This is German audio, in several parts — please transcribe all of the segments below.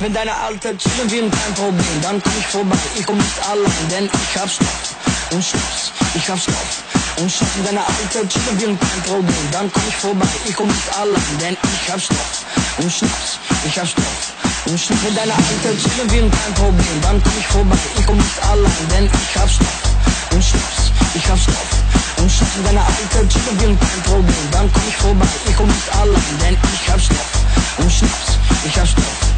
Wenn deine Alte chillen will, kein Problem, dann komm ich vorbei. Ich komm nicht allein, denn ich hab Stoff und Schnaps. Ich hab Stoff und Schnaps. Wenn deine Alte chillen will, kein Problem, dann komm ich vorbei. Ich komm nicht allein, denn ich hab Stoff und Schnaps. Ich hab Stoff und Schnaps. Wenn deine Alte chillen will, kein Problem, dann komm ich vorbei. Ich komm nicht allein, denn ich hab Stoff und Schnaps. Ich hab Stoff und Schnaps. Wenn deine Alte chillen will, kein Problem, dann komm ich vorbei. Ich komm nicht allein, denn ich hab Stoff und Schnaps. Ich hab Stoff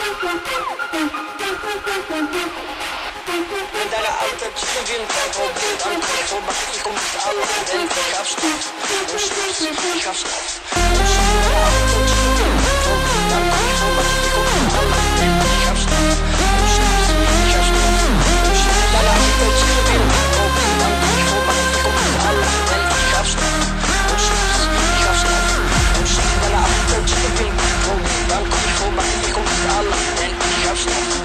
Ich hab's gut, ich hab's gut, ich hab's gut, ich Podcast.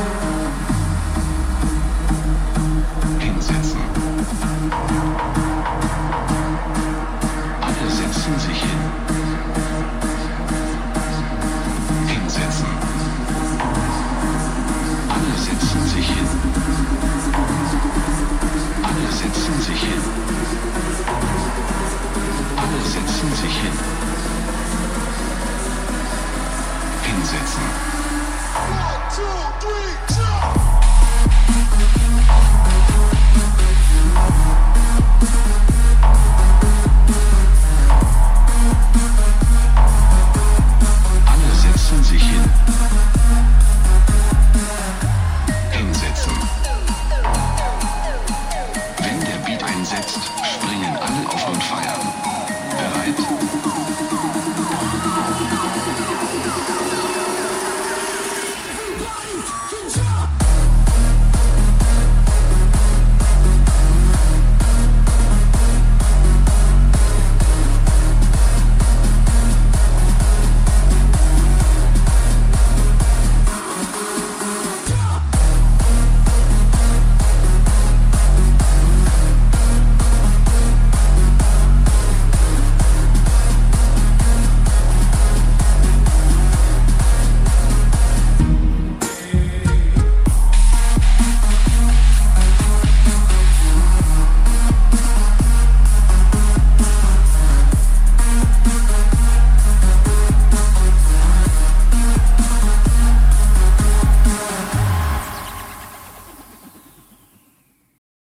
Bye.